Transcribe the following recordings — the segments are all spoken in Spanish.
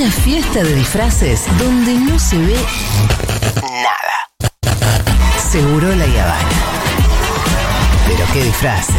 Una fiesta de disfraces donde no se ve nada. Seguro la Habana. Pero qué disfraces.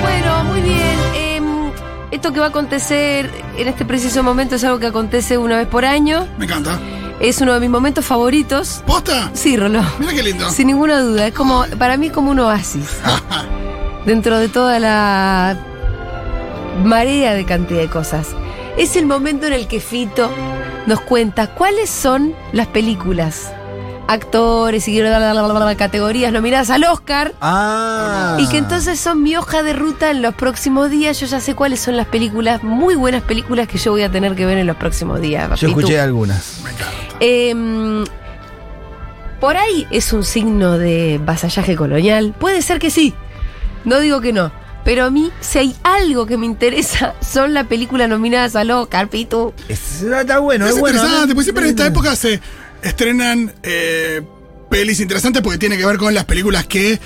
Bueno, muy bien. em, esto que va a acontecer en este preciso momento es algo que acontece una vez por año. Me encanta. Es uno de mis momentos favoritos. ¿Posta? Sí, Rolo. Mira qué lindo. Sin ninguna duda. Es como, para mí, como un oasis. dentro de toda la marea de cantidad de cosas. Es el momento en el que Fito nos cuenta cuáles son las películas, actores y categorías nominadas al Oscar. Ah. Y que entonces son mi hoja de ruta en los próximos días. Yo ya sé cuáles son las películas, muy buenas películas que yo voy a tener que ver en los próximos días. Yo escuché algunas. Me encanta. Em, por ahí es un signo de vasallaje colonial. Puede ser que sí. No digo que no. Pero a mí, si hay algo que me interesa, son las películas nominadas al Oscar, Pitu. Es- está bueno, es es, bueno. interesante, ¿no? pues siempre en esta época se estrenan eh, pelis interesantes porque tiene que ver con las películas que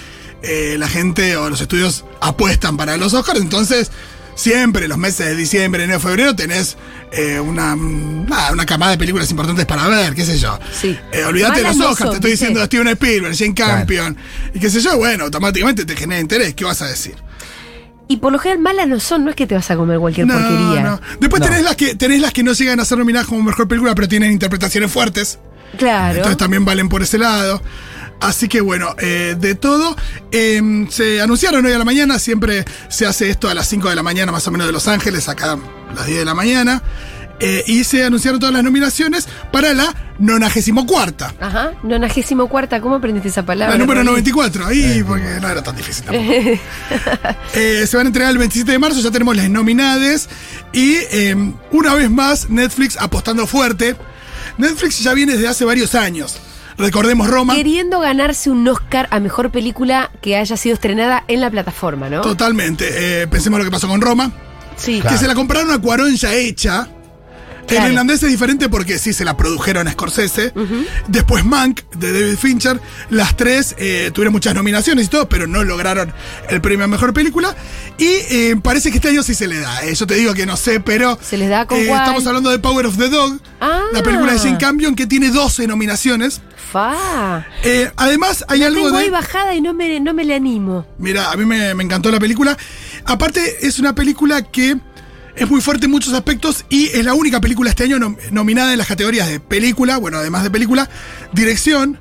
eh, la gente o los estudios apuestan para los Oscars. Entonces, siempre los meses de diciembre, enero, febrero tenés eh, una, nada, una camada de películas importantes para ver, qué sé yo. Sí. Eh, olvídate de los no Oscars, son, te estoy diciendo Steven Spielberg, Jane Campion, y qué sé yo, bueno, automáticamente te genera interés, ¿qué vas a decir? Y por lo general malas no son, no es que te vas a comer cualquier No, porquería. no. Después No. tenés las que tenés las que no llegan a ser nominadas como mejor película, pero tienen interpretaciones fuertes. Claro. Entonces también valen por ese lado. Así que bueno, eh, de todo, eh, se anunciaron hoy a la mañana, siempre se hace esto a las 5 de la mañana más o menos de Los Ángeles, acá a las 10 de la mañana, eh, y se anunciaron todas las nominaciones para la 94. Ajá. Nonagésimo cuarta, ¿cómo aprendiste esa palabra? La número Rolly? 94, ahí porque no era tan difícil tampoco. Eh, se van a entregar el 27 de marzo, ya tenemos las nominades. Y eh, una vez más, Netflix apostando fuerte. Netflix ya viene desde hace varios años. Recordemos Roma. Queriendo ganarse un Oscar a mejor película que haya sido estrenada en la plataforma, ¿no? Totalmente. Eh, pensemos lo que pasó con Roma. Sí. Que se la compraron a Cuarón ya hecha. Claro. El irlandés es diferente porque sí se la produjeron a Scorsese. Después Mank, de David Fincher. Las tres eh, tuvieron muchas nominaciones y todo, pero no lograron el premio a mejor película. Y eh, parece que este año sí se le da. Eh, yo te digo que no sé, pero. ¿Se les da con eh? Estamos hablando de Power of the Dog, Ah. la película de Jane Campion que tiene 12 nominaciones. Fa. Además, hay algo tengo de. ahí bajada y no me, no me le animo. Mira, a mí me, me encantó la película. Aparte, es una película que es muy fuerte en muchos aspectos y es la única película este año nom- nominada en las categorías de película, bueno, además de película, dirección,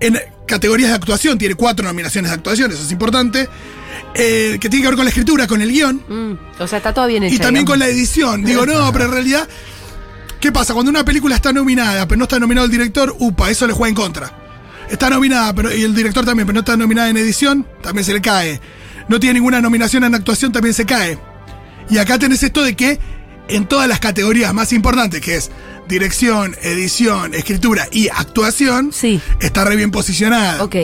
en categorías de actuación, tiene cuatro nominaciones de actuación, eso es importante, eh, que tiene que ver con la escritura, con el guion Mm, o sea, está todo bien hecho. y también con la edición. Digo, no, pero en realidad, ¿qué pasa? Cuando una película está nominada, pero no está nominado el director, upa, eso le juega en contra. Está nominada, pero y el director también, pero no está nominada en edición, también se le cae. No tiene ninguna nominación en actuación, también se cae. Y acá tenés esto de que en todas las categorías más importantes, que es dirección, edición, escritura y actuación, Sí. está re bien posicionada. Ok.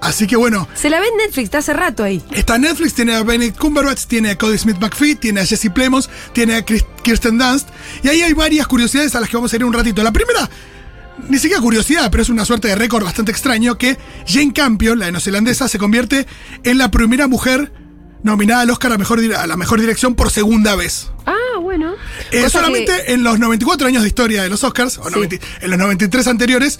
Así que bueno, Se la ve en Netflix, está hace rato ahí. Está Netflix, tiene a Benedict Cumberbatch, tiene a Cody Smith McPhee, tiene a Jesse Plemons, tiene a Kirsten Dunst. Y ahí hay varias curiosidades a las que vamos a ir un ratito. La primera, ni siquiera curiosidad, pero es una suerte de récord bastante extraño, que Jane Campion, la neozelandesa, se convierte en la primera mujer nominada al Oscar a, mejor, dir- a la mejor dirección por segunda vez. Ah, bueno. Eh, solamente que- en los 94 años de historia de los Oscars, o Sí. 90 en los 93 anteriores,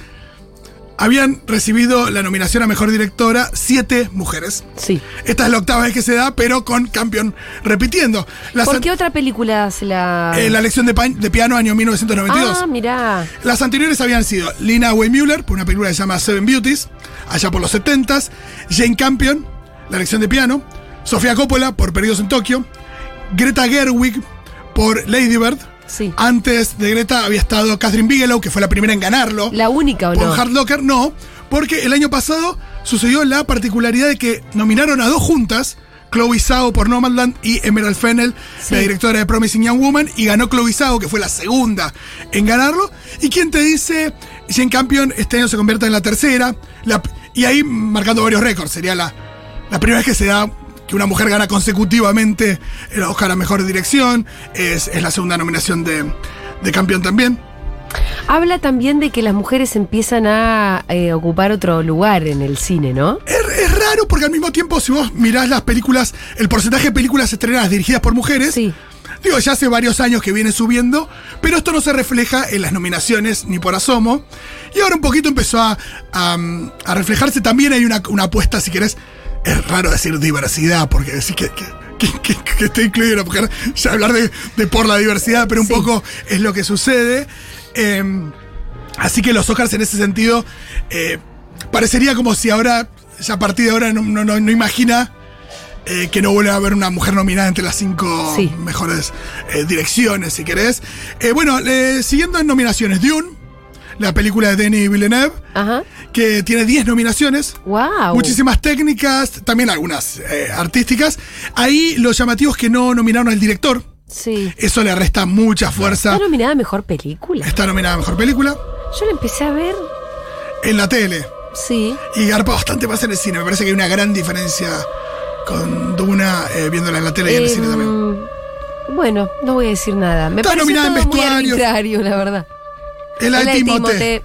habían recibido la nominación a mejor directora siete mujeres. Sí. Esta es la octava vez que se da, pero con Campion repitiendo. Las ¿Por qué otra película se la.? eh, la lección de, de piano año 1992. Ah, mirá. Las anteriores habían sido Lina Weymüller, por una película que se llama Seven Beauties, allá por los 70s. Jane Campion, la lección de piano. Sofía Coppola, por Perdidos en Tokio. Greta Gerwig, por Lady Bird. Sí. Antes de Greta había estado Catherine Bigelow, que fue la primera en ganarlo. ¿La única o Por no? Hard Locker, no, porque el año pasado sucedió la particularidad de que nominaron a dos juntas, Chloe Zhao por Nomadland y Emerald Fennel, Sí. la directora de Promising Young Woman, y ganó Chloe Zhao, que fue la segunda en ganarlo. ¿Y quién te dice, Jane Campion este año se convierte en la tercera? La- y ahí marcando varios récords, sería la, la primera vez que se da que una mujer gana consecutivamente el Oscar a Mejor Dirección, es, es la segunda nominación de, de Campion también. Habla también de que las mujeres empiezan a eh, ocupar otro lugar en el cine, ¿no? Es, es raro porque al mismo tiempo, si vos mirás las películas, el porcentaje de películas estrenadas dirigidas por mujeres, Sí. digo, ya hace varios años que viene subiendo, pero esto no se refleja en las nominaciones ni por asomo. Y ahora un poquito empezó a, a, a reflejarse también. Hay una, una apuesta, si querés, es raro decir diversidad, porque decir que, que, que, que- que esté incluida una mujer, ya hablar de, de por la diversidad, pero un Sí. poco es lo que sucede. Eh, así que los Oscars en ese sentido, eh, parecería como si ahora, ya a partir de ahora, no, no, no- no imagina eh, que no vuelve a haber una mujer nominada entre las cinco Sí. mejores eh, direcciones, si querés. Bueno, siguiendo en nominaciones, Dune, la película de Denis Villeneuve, Ajá. que tiene 10 nominaciones. Wow. Muchísimas técnicas, también algunas eh, artísticas. Ahí lo llamativo es que no nominaron al director. Sí. Eso le resta mucha fuerza. ¿Está nominada a mejor película? Está nominada a Mejor Película Yo la empecé a ver. en la tele. Sí. Y garpa bastante más en el cine. Me parece que hay una gran diferencia con Duna eh, viéndola en la tele y en el cine también. Em, Bueno, no voy a decir nada. Me Está parece nominada en todo muy vestuario. arbitrario, la verdad. Es la de Timothée.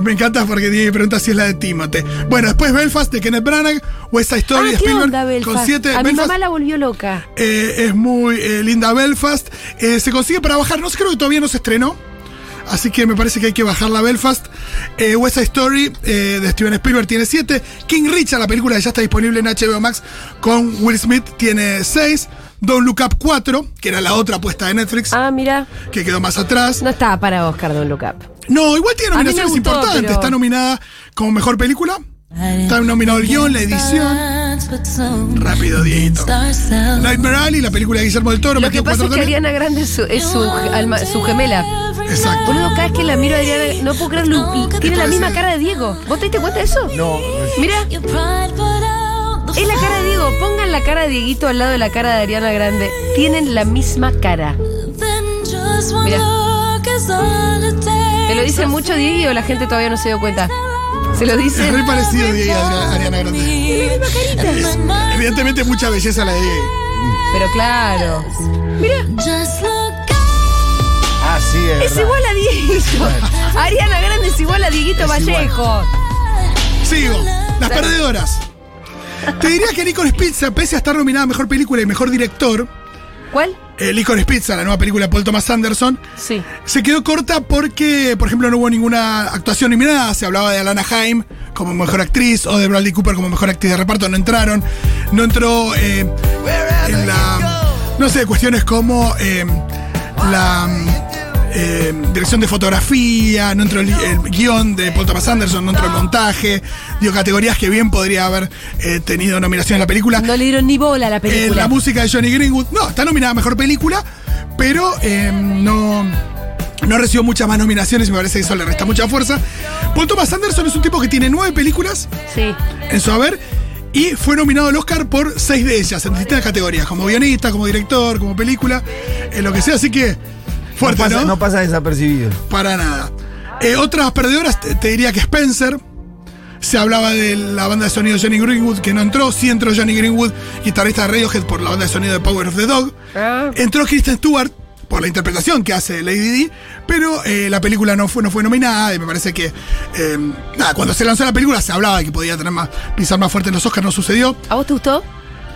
Me encanta porque Diego pregunta si es la de Timothée. Bueno, después Belfast de Kenneth Branagh, West Side Story Ah, de ¿qué Spielberg onda con siete. a mi Belfast, mamá la volvió loca. eh, es muy eh, linda Belfast. Eh, se consigue para bajar, no sé, creo que todavía no se estrenó. Así que me parece que hay que bajarla Belfast. Eh, West Side Story eh, de Steven Spielberg tiene 7. King Richard, la película que ya está disponible en HBO Max con Will Smith, tiene 6. Don't Look Up 4, que era la otra apuesta de Netflix, Ah, mira. que quedó más atrás. No estaba para Oscar Don Look Up. No, igual tiene nominaciones gustó, importantes. pero- Está nominada como mejor película. Está nominado el guion, la edición. Rápido, Dieguito. Nightmare Alley, la película de Guillermo del Toro. Lo que pasa es que. Ariana Grande es su, es su, alma- su gemela. Exacto. Boludo, cada vez que la miro a Ariana, no puedo creerlo. Tiene la misma cara de Diego. ¿Vos te diste cuenta de eso? No, Mira, es la cara de Diego. Pongan la cara de Dieguito al lado de la cara de Ariana Grande. Tienen la misma cara. ¿Te lo dicen mucho, Diego, o la gente todavía no se dio cuenta? Se lo Es dicen. re parecido Diego Adri- Ariana Grande. Es, evidentemente mucha belleza la de Diego. Pero claro. ah, sí, es, Es igual a Dieguito. Ariana Grande es igual a Dieguito Es igual. Vallejo. Sigo. Las perdedoras. Te diría que Licorice Pizza, pese a estar nominada a Mejor Película y Mejor Director, ¿Cuál? eh, Licorice Pizza, la nueva película de Paul Thomas Anderson, Sí. se quedó corta porque, por ejemplo, no hubo ninguna actuación nominada. Se hablaba de Alana Haim como mejor actriz o de Bradley Cooper como mejor actriz de reparto. No entraron. No entró eh, en la. No sé, cuestiones como eh, la eh, dirección de fotografía, no entró el, el guion de Paul Thomas Anderson, no entró el montaje. Digo, categorías que bien podría haber eh, tenido nominación en la película. No le dieron ni bola a la Eh, película. la música de Johnny Greenwood, no, está nominada a mejor película, pero eh, no, no recibió muchas más nominaciones y me parece que eso le resta mucha fuerza. Paul Thomas Anderson es un tipo que tiene nueve películas Sí. en su haber y fue nominado al Oscar por seis de ellas en distintas categorías, como guionista, como director, como película, en lo que sea, así que fuerte, no, ¿no? pasa, no pasa desapercibido. Para nada. Eh, otras perdedoras, te, te diría que Spencer. Se hablaba de la banda de sonido Johnny Greenwood, que no entró. Sí entró Johnny Greenwood, guitarrista de Radiohead, por la banda de sonido de Power of the Dog. Ah. Entró Kristen Stewart por la interpretación que hace Lady Di, pero eh, la película no fue, no fue nominada y me parece que. eh, nada, cuando se lanzó la película se hablaba de que podía tener más, pisar más fuerte en los Oscars, no sucedió. ¿A vos te gustó?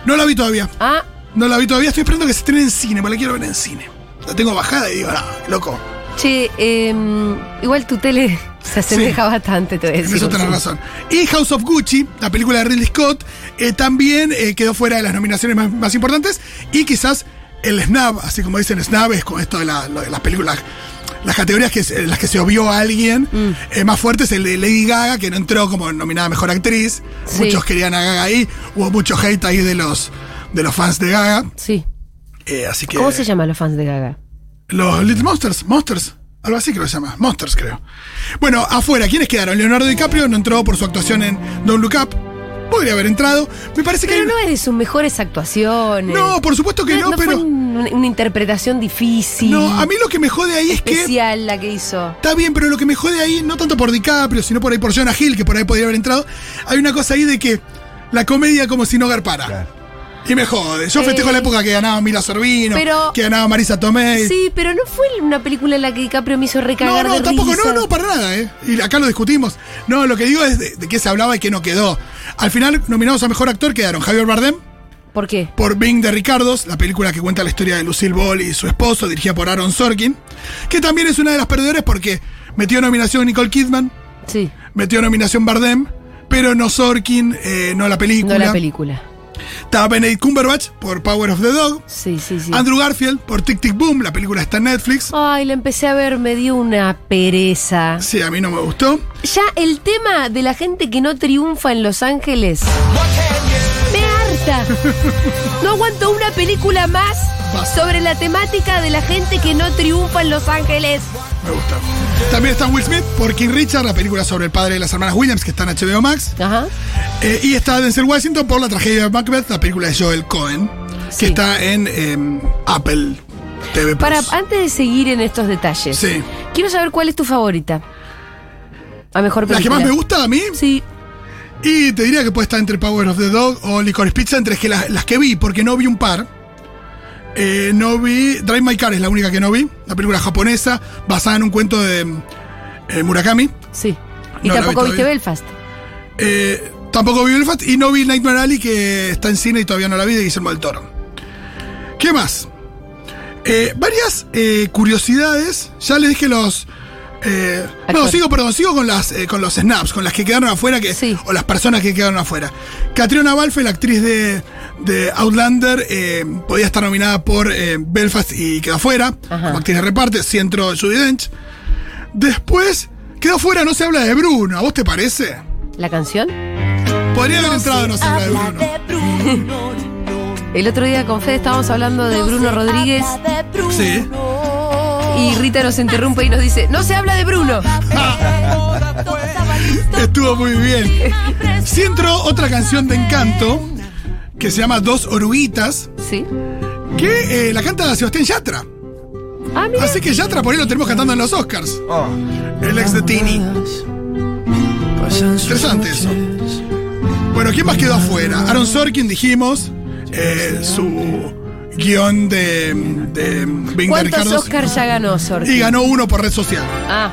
No la vi todavía. Ah, No la vi todavía, estoy esperando que se estrene en cine, porque la quiero ver en cine. La tengo bajada y digo, no, loco. che, em, igual tu tele se asemeja bastante, te voy a En decir. eso tenés Sí. razón. Y House of Gucci, la película de Ridley Scott, eh, también eh, quedó fuera de las nominaciones más, más importantes. Y quizás el snap, así como dicen snap, es con esto de, la- lo de las películas. Las categorías que, en las que se obvió a alguien Mm. eh, más fuerte es el de Lady Gaga, que no entró como nominada mejor actriz. Sí. Muchos querían a Gaga ahí. Hubo mucho hate ahí de los, de los fans de Gaga. Sí. Eh, así que. ¿Cómo se llaman los fans de Gaga? Los Little Monsters, Monsters, algo así creo que se llama, Monsters creo. Bueno, afuera, ¿quiénes quedaron? Leonardo DiCaprio no entró por su actuación en Don't Look Up. Podría haber entrado. Me parece que. Pero no es de sus mejores actuaciones. No, por supuesto que no, fue pero. un- una interpretación difícil. No, a mí lo que me jode ahí es que. especial la que hizo. Está bien, pero lo que me jode ahí, no tanto por DiCaprio, sino por ahí por Jonah Hill, que por ahí podría haber entrado. Hay una cosa ahí de que la comedia como si no garpara. Claro. Y me jode. Yo festejo Eh, la época que ganaba Mira Sorvino, pero- que ganaba Marisa Tomei. Sí, pero no fue una película en la que DiCaprio me hizo No, recagar no, de tampoco, risa. no, no, para nada, ¿eh? Y acá lo discutimos. No, lo que digo es de, de qué se hablaba y qué no quedó. Al final, nominados a mejor actor quedaron Javier Bardem ¿Por qué? por Bing de Ricardos, la película que cuenta la historia de Lucille Ball y su esposo, dirigida por Aaron Sorkin, que también es una de las perdedoras porque metió nominación Nicole Kidman, Sí, metió nominación Bardem, pero no Sorkin, eh, no la película. no la película. Estaba Benedict Cumberbatch por Power of the Dog. Sí, sí, sí. Andrew Garfield por Tic Tic Boom, la película está en Netflix. Ay, la empecé a ver, me dio una pereza. Sí, a mí no me gustó. Ya el tema de la gente que no triunfa en Los Ángeles me harta. No aguanto una película más sobre la temática de la gente que no triunfa en Los Ángeles. Me gusta. También está Will Smith por King Richard, la película sobre el padre de las hermanas Williams, que está en HBO Max. Ajá. Eh, y está Denzel Washington por la tragedia de Macbeth, la película de Joel Cohen, Sí. que está en em, Apple TV Plus. Para, antes de seguir en estos detalles, Sí. quiero saber cuál es tu favorita. A mejor La que película. más me gusta a mí, Sí. y te diría que puede estar entre Power of the Dog o Licorice Pizza, entre las, las que vi, porque no vi un par. Eh, no vi. Drive My Car es la única que no vi. La película japonesa, basada en un cuento de eh, Murakami. Sí. Y No tampoco vi viste. Belfast. Eh, tampoco vi Belfast y no vi Nightmare Alley, que está en cine y todavía no la vi, de Guillermo del Toro. ¿Qué más? Eh, varias eh, curiosidades. Ya les dije los. Eh, no, sigo, perdón, sigo con las eh, con los snaps, con las que quedaron afuera, que, Sí. o las personas que quedaron afuera. Catriona Balfe, la actriz de, de Outlander, eh, podía estar nominada por eh, Belfast y quedó afuera, Ajá. como actriz de reparte, si entró Judy Dench. Después, quedó afuera, no se habla de Bruno, ¿a vos te parece? ¿La canción? Podría haber entrado, no se habla de Bruno. El otro día con Fede estábamos hablando de Bruno Rodríguez Sí. Y Rita nos interrumpe y nos dice, no se habla de Bruno. Estuvo muy bien. Si entró otra canción de encanto que se llama Dos Oruguitas, Sí. que eh, la canta Sebastián Yatra. Ah. Así que Yatra por ahí lo tenemos cantando en los Oscars. Oh, El ex de Tini. Interesante eso. Bueno, ¿quién más quedó afuera? Aaron Sorkin, dijimos. eh, su guion de, de Bing de ¿Cuántos Ricardos. Oscars ya ganó? Y ganó uno por red social. Ah,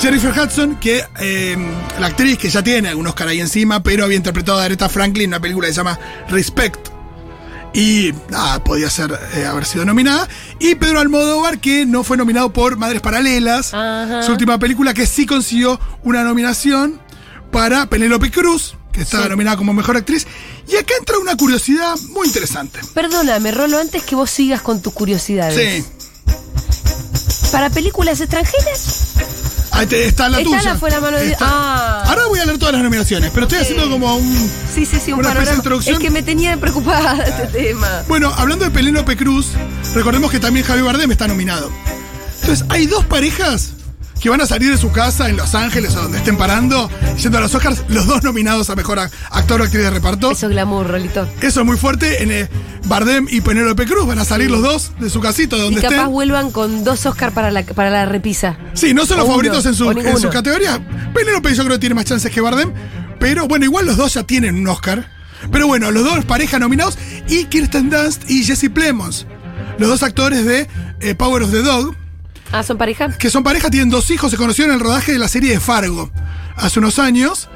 Jennifer Hudson, que eh, la actriz que ya tiene algún Oscar ahí encima, pero había interpretado a Aretha Franklin en una película que se llama Respect. Y nada, podía ser, eh, haber sido nominada. Y Pedro Almodóvar, que no fue nominado por Madres Paralelas, Ajá. su última película, que sí consiguió una nominación para Penélope Cruz, que estaba Sí. nominada como mejor actriz. Y acá entra una curiosidad muy interesante. perdóname, Rolo, antes que vos sigas con tus curiosidades. Sí, ¿Para películas extranjeras? ahí te- está la Está tuya. la fue la mano de- Ah. Ahora voy a leer todas las nominaciones, pero estoy haciendo como un. Sí, sí, sí, un Una panorama. introducción. Es que me tenía preocupada este tema. Bueno, hablando de Penélope Cruz, recordemos que también Javier Bardem está nominado. Entonces, hay dos parejas que van a salir de su casa en Los Ángeles o donde estén parando, yendo a los Oscars, los dos nominados a mejor actor o actriz de reparto. Eso es glamour, Rolito. Eso es muy fuerte. En, eh, Bardem y Penélope Cruz van a salir los dos de su casito, de Y donde capaz estén. vuelvan con dos Oscars para la, para la repisa. Sí, no son o los uno, favoritos en, su, en sus categorías. Penélope yo creo que tiene más chances que Bardem. Pero bueno, igual los dos ya tienen un Oscar. Pero bueno, los dos pareja nominados. Y Kirsten Dunst y Jesse Plemons. Los dos actores de eh, Power of the Dog. Ah, ¿son pareja? Que son pareja, tienen dos hijos. Se conocieron en el rodaje de la serie de Fargo. Hace unos años.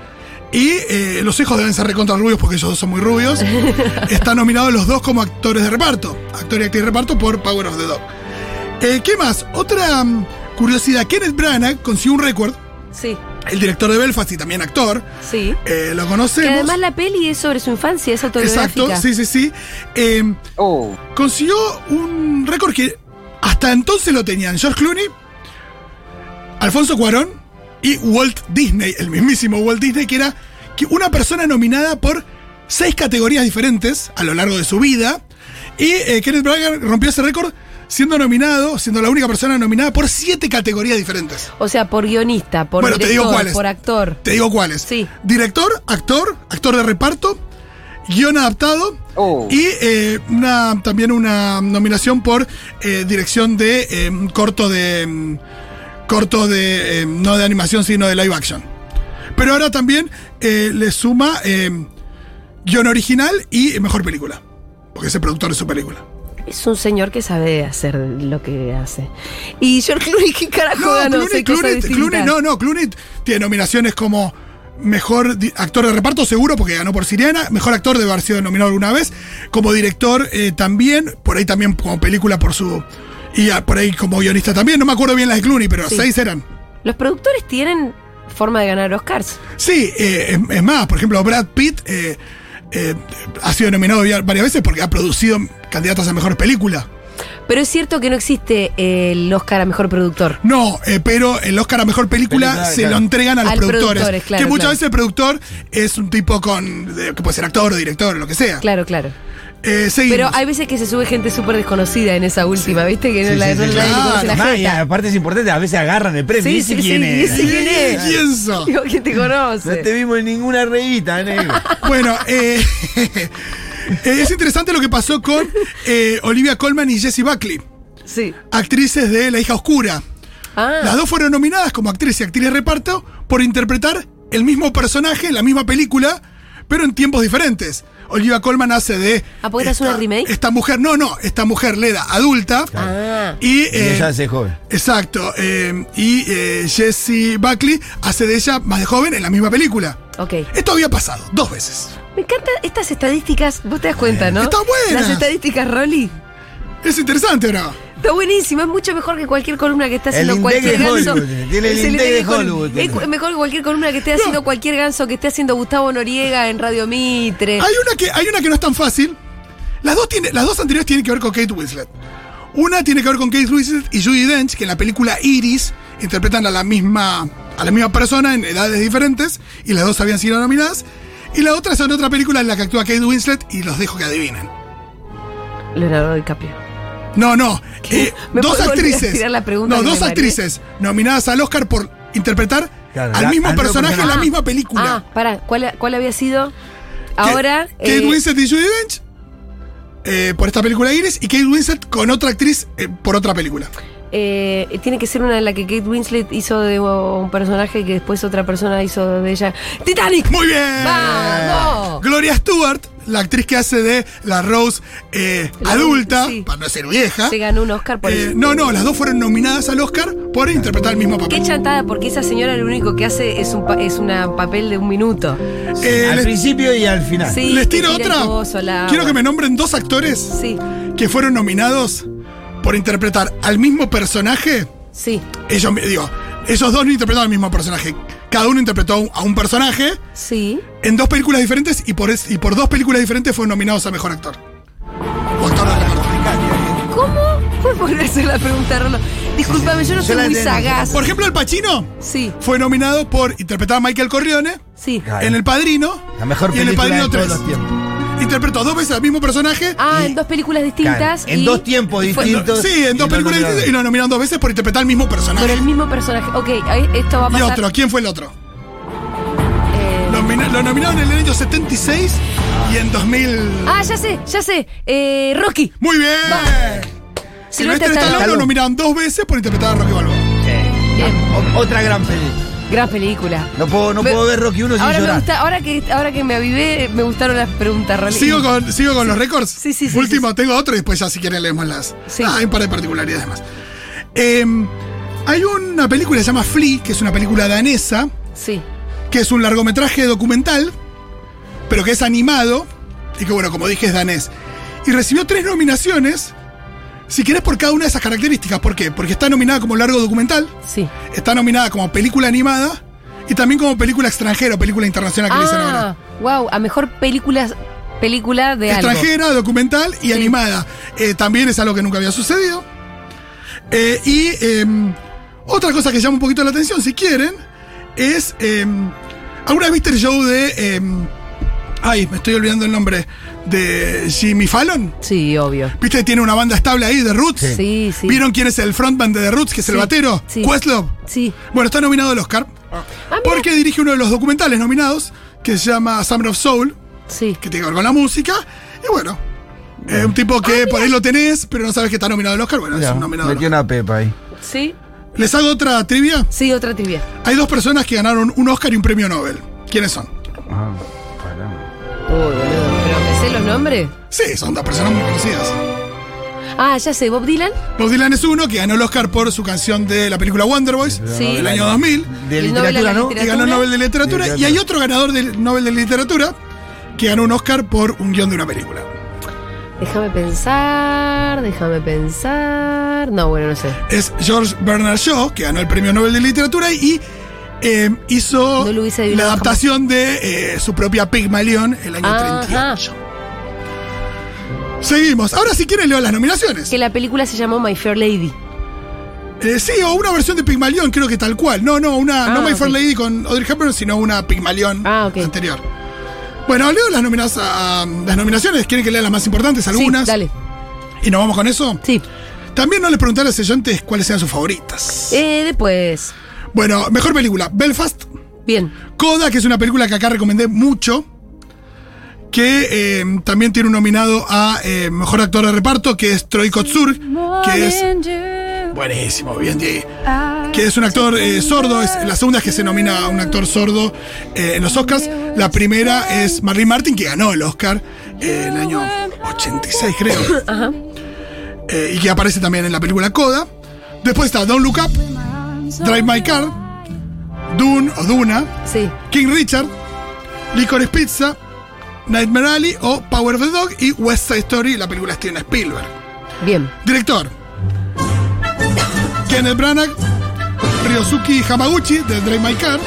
Y eh, los hijos deben ser recontra rubios porque ellos dos son muy rubios. Están nominados los dos como actores de reparto. Actor y actriz de reparto por Power of the Dog. Eh, ¿Qué más? Otra mm, curiosidad. Kenneth Branagh consiguió un récord. Sí, El director de Belfast y también actor. sí. Eh, lo Que conocemos. además la peli es sobre su infancia, es autobiográfica. Exacto, sí, sí, sí. Eh, oh. consiguió un récord que hasta entonces lo tenían George Clooney, Alfonso Cuarón y Walt Disney, el mismísimo Walt Disney, que era una persona nominada por seis categorías diferentes a lo largo de su vida. Y eh, Kenneth Branagh rompió ese récord siendo nominado, siendo la única persona nominada por siete categorías diferentes. O sea, por guionista, por Bueno, te digo director, cuáles. por actor. Te digo cuáles. Sí. Director, actor, actor de reparto, guion adaptado Oh. y eh, una, también una nominación por eh, dirección de eh, corto de mm, corto de eh, no de animación sino de live action. Pero ahora también eh, le suma eh, guion original y mejor película. porque es el productor de su película. Es un señor que sabe hacer lo que hace. Y George Clooney, ¿qué carajo ganó? Clooney, Clooney-. Clooney- no, no, Clooney tiene nominaciones como mejor actor de reparto, seguro, porque ganó por Siriana. Mejor actor debe haber sido nominado alguna vez. Como director eh, también, por ahí también como película por su. Y por ahí como guionista también. No me acuerdo bien las de Clooney, pero Sí. seis eran. Los productores tienen forma de ganar Oscars. Sí, eh, es, es más, por ejemplo, Brad Pitt eh, ha sido nominado varias veces porque ha producido candidatos a mejor película. Pero es cierto que no existe el Oscar a mejor productor. No, eh, pero el Oscar a mejor película Película, se claro. lo entregan a los Al productores. productores, claro, que muchas claro. veces el productor es un tipo con. que puede ser actor o director o lo que sea. Claro, claro. Eh, seguimos. Pero hay veces que se sube gente súper desconocida en esa última, ¿viste? Que no Sí, la, sí, no sí, nadie le claro. conoce la Además, y jeta. aparte es importante, a veces agarran el premio. Sí, ¿Y sí, quién sí, es? ¿y ese quién es? ¿Quién sos? Digo, ¿quién te No conoce? te vimos en ninguna revista, negro. Bueno, eh, eh, es interesante lo que pasó con eh, Olivia Colman y Jessie Buckley, Sí. actrices de La hija oscura. Las Ah, dos fueron nominadas como actriz y actriz de reparto por interpretar el mismo personaje en la misma película, pero en tiempos diferentes. Olivia Colman hace de. Ah, ¿porque esta es una remake? Esta mujer, no, no, esta mujer Leda, adulta. ah. Y, Y eh, ella hace joven. Exacto. eh, y eh, Jessie Buckley hace de ella más de joven en la misma película. Ok. Esto había pasado dos veces. Me encantan estas estadísticas. Vos te das cuenta, ¿no? Están buenas. Las estadísticas, Rolly. Es interesante, ¿no? Está buenísimo, es mucho mejor que cualquier columna que esté El haciendo Index cualquier de ganso. Hollywood tiene, el Index de Hol- Hollywood Es mejor que cualquier columna que esté haciendo cualquier ganso que esté haciendo Gustavo Noriega en Radio Mitre. Hay una que, hay una que no es tan fácil. Las dos, tiene, las dos anteriores tienen que ver con Kate Winslet. Una tiene que ver con Kate Winslet y Judy Dench, que en la película Iris interpretan a la misma, a la misma persona en edades diferentes y las dos habían sido nominadas. Y la otra es en otra película en la que actúa Kate Winslet y los dejo que adivinen. Leonardo DiCaprio. No, no. Eh, ¿Me dos a actrices. tirar la pregunta no, dos actrices nominadas al Oscar por interpretar Claro, al la- mismo al personaje en la misma película. Ah, pará, ¿cuál, cuál había sido? Ahora. Kate eh, Winslet y Judy Dench eh, por esta película Iris y Kate Winslet con otra actriz eh, por otra película. Eh, tiene que ser una en la que Kate Winslet hizo de un personaje que después otra persona hizo de ella. ¡Titanic! Muy bien. ¡Vamos! Gloria Stewart, la actriz que hace de la Rose eh, La- adulta, sí. para no ser vieja. Se ganó un Oscar por Eh, el- no, no, las dos fueron nominadas al Oscar por interpretar el mismo papel. Qué chantada, porque esa señora lo único que hace es un pa- es una papel de un minuto. Eh, al les, principio y al final. Sí. les tiro otra. Quiero que me nombren dos actores Sí, que fueron nominados por interpretar al mismo personaje. sí, Ellos, digo, ellos dos no interpretaron al mismo personaje. Cada uno interpretó a un personaje sí. en dos películas diferentes y por, es- y por dos películas diferentes fueron nominados a mejor actor. O actor de reparto. ¿Cómo? ¿Puedes volver a hacer la pregunta, Rolo? Discúlpame, yo no soy muy sagaz. Por ejemplo, El Pacino Sí, fue nominado por interpretar a Michael Corleone sí. En El Padrino La mejor y en El película Padrino de 3. todos los tiempos. Interpretó dos veces al mismo personaje. Ah, Y- en dos películas distintas. Claro, en y- dos tiempos y fue- distintos. sí, en dos películas distintas y lo nominaron dos veces por interpretar el mismo personaje. Por el mismo personaje. Ok, ahí- esto va a Y pasar. otro, ¿quién fue el otro? eh, Lo, nomina- lo nominaron en el año 76 y en 2000. Ah, ya sé, ya sé. Eh, Rocky. Muy bien. Silvestre Silvestre Stallone lo nominaron dos veces por interpretar a Rocky Balboa. Bien. O- otra gran película. Gran película. No puedo, no Me- puedo ver Rocky 1 sin ahora me llorar. gusta, ahora que, ahora que me avivé, me gustaron las preguntas Rolly. ¿Sigo con, sigo con los récords? Sí, sí, sí, Último, sí, tengo otro y después ya si quieren leemos las. Sí. Ah, hay un par de particularidades más. Eh, hay una película que se llama Flea, que es una película danesa, Sí. que es un largometraje documental, pero que es animado, y que bueno, como dije, es danés. Y recibió tres nominaciones, si querés, por cada una de esas características. ¿Por qué? Porque está nominada como largo documental, Sí. está nominada como película animada, y también como película extranjera o película internacional que le dicen ahora. Ah, wow, a mejor película, película de algo. extranjera, documental y Sí. animada. Eh, también es algo que nunca había sucedido. Eh, y eh, otra cosa que llama un poquito la atención, si quieren, es. eh, ¿Alguna vez viste el show de. Ay, me estoy olvidando el nombre. De Jimmy Fallon? Sí, obvio. ¿Viste que tiene una banda estable ahí de Roots? Sí. Sí, sí. ¿Vieron quién es el frontman de The Roots, que es el batero? sí. Questlove. Sí. Bueno, está nominado al Oscar. Ah. Porque dirige uno de los documentales nominados, que se llama Summer of Soul Sí. que tiene que ver con la música. Y bueno, es un tipo que por ahí lo tenés, pero no sabes que está nominado al Oscar. Bueno, es un nominado. metió una pepa ahí. Sí. ¿Les hago otra trivia? Sí, otra trivia. Hay dos personas que ganaron un Oscar y un premio Nobel. ¿Quiénes son? Ah, pará. Uy, boludo. ¿Pero me sé los nombres? Sí, son dos personas muy conocidas. Ah, ya sé, Bob Dylan. Bob Dylan es uno que ganó el Oscar por su canción de la película Wonder Boys Sí. del año 2000. De El Nobel de literatura, ¿no? literatura. Y ganó el Nobel de Literatura. Literatura. Y hay otro ganador del Nobel de Literatura que ganó un Oscar por un guion de una película. Déjame pensar, déjame pensar. No, bueno, no sé. Es George Bernard Shaw, que ganó el premio Nobel de Literatura y eh, hizo No la adaptación de eh, su propia Pigmalión el año Ajá. 38. Seguimos. Ahora, si quieren, leo las nominaciones. Que la película se llamó My Fair Lady. Eh, sí, o una versión de Pigmalión, creo que tal cual. No, no, una, Ah, no My ok. Fair Lady con Audrey Hepburn, sino una Pigmalión Ah, anterior. Bueno, leo las, nomina- ah, las nominaciones. ¿Quieren que lea las más importantes? Algunas. Sí, dale. ¿Y nos vamos con eso? Sí. También no les pregunté a los sellantes cuáles eran sus favoritas. Eh, después. Bueno, mejor película. Belfast. Bien. Coda, que es una película que acá recomendé mucho. Que eh, también tiene un nominado a eh, mejor actor de reparto, que es Troy Kotsur, que es buenísimo, bien, que es un actor eh, sordo. Es la segunda es que se nomina a un actor sordo en los Oscars. La primera es Marlene Martin, que ganó el Oscar en el año 86, creo. Eh, y que aparece también en la película Coda. Después está Don't Look Up, Drive My Car, Dune o Duna, Sí. King Richard, Licorice Pizza, Nightmare Alley o Power of the Dog y West Side Story, la película de Steven Spielberg. Bien. Director. Kenneth Branagh, Ryosuke Hamaguchi de Drive My Car,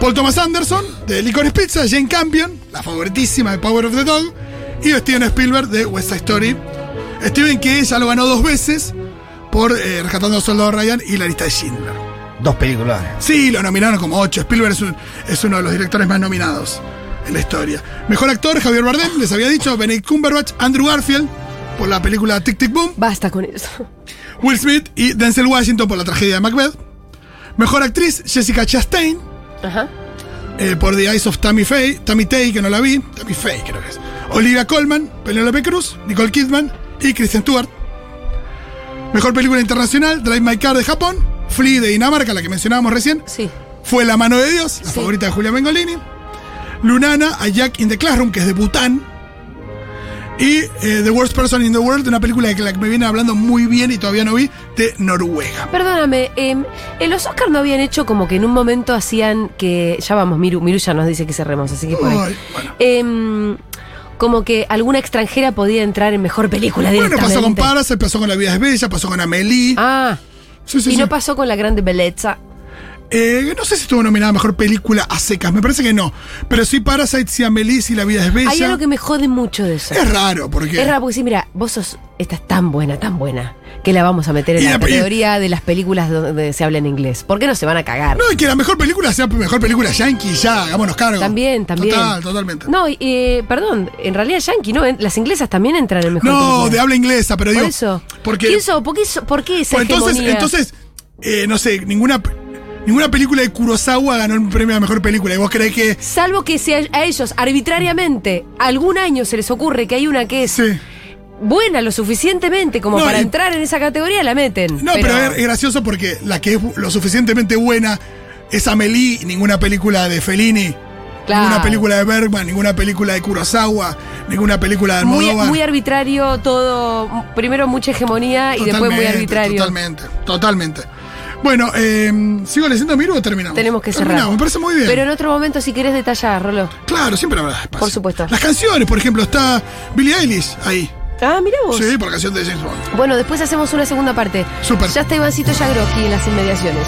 Paul Thomas Anderson de Licorice Pizza, Jane Campion, la favoritísima de Power of the Dog, y Steven Spielberg de West Side Story. Steven que ya lo ganó dos veces por eh, Rescatando al Soldado Ryan y La lista de Schindler. Dos películas. Sí, lo nominaron como ocho. Spielberg es, un- es uno de los directores más nominados en la historia. Mejor actor, Javier Bardem, les había dicho, Benedict Cumberbatch, Andrew Garfield por la película Tic Tic Boom, Basta con eso. Will Smith y Denzel Washington por la tragedia de Macbeth. Mejor actriz, Jessica Chastain Ajá. eh, por The Eyes of Tammy Faye, Tammy Tay, que no la vi, Tammy Faye creo que es. Olivia Colman, Penelope Cruz, Nicole Kidman y Kristen Stewart. Mejor película internacional, Drive My Car de Japón, Flea de Dinamarca, la que mencionábamos recién, Sí. fue La mano de Dios, la Sí. favorita de Julia Mengolini. Lunana, A Jack in the Classroom, que es de Bután. Y eh, The Worst Person in the World, una película de la que me viene hablando muy bien y todavía no vi, de Noruega. Perdóname, em, en los Oscars no habían hecho como que en un momento hacían que. Ya vamos, Miru, Miru ya nos dice que cerremos, así que por ahí. Ay, bueno. Em, como que alguna extranjera podía entrar en mejor película Bueno, pasó con Parasite, pasó con La vida es bella, pasó con Amelie. Ah, Sí, sí, y sí. no pasó con la grande belleza. Eh, no sé si estuvo nominada a Mejor Película a secas, me parece que no. Pero sí Parasite, sí Amelie, sí La vida es bella. Hay algo que me jode mucho de eso. Es raro, porque... Es raro porque sí, mira, vos sos. Esta es tan buena, tan buena, que la vamos a meter en Y la la- y- categoría de las películas donde se habla en inglés. ¿Por qué no se van a cagar? No, y que la mejor película sea mejor película yankee, ya, hagámonos cargo. También, también. Total, totalmente. No, y, eh, perdón, en realidad yankee, ¿no? Las inglesas también entran en mejor No, película. de habla inglesa, pero Por digo. eso. Porque, ¿Quién so- ¿Por qué, por qué esa pues entonces, entonces eh, no sé, ninguna, ninguna película de Kurosawa ganó un premio a mejor película. ¿Y vos creés que.? Salvo que si a, ellos arbitrariamente algún año se les ocurre que hay una que es Sí. buena lo suficientemente como No, para y- entrar en esa categoría, la meten. No, pero, es, es gracioso porque la que es lo suficientemente buena es Amelie, ninguna película de Fellini. Claro. Ninguna película de Bergman, ninguna película de Kurosawa, ninguna película de muy, Almodóvar. muy arbitrario todo. Primero mucha hegemonía y después muy arbitrario. Totalmente, totalmente. Bueno, eh, ¿sigo leyendo Miru o terminamos? Tenemos que cerrar. Terminamos, me parece muy bien. Pero en otro momento, si querés detallar, Rolo. Claro, siempre habrá espacio. Por supuesto. Las canciones, por ejemplo, está Billie Eilish ahí. Ah, mira vos. Sí, por la canción de James Bond. Bueno, después hacemos una segunda parte. Súper. Ya está Ivancito Yagroki en las inmediaciones.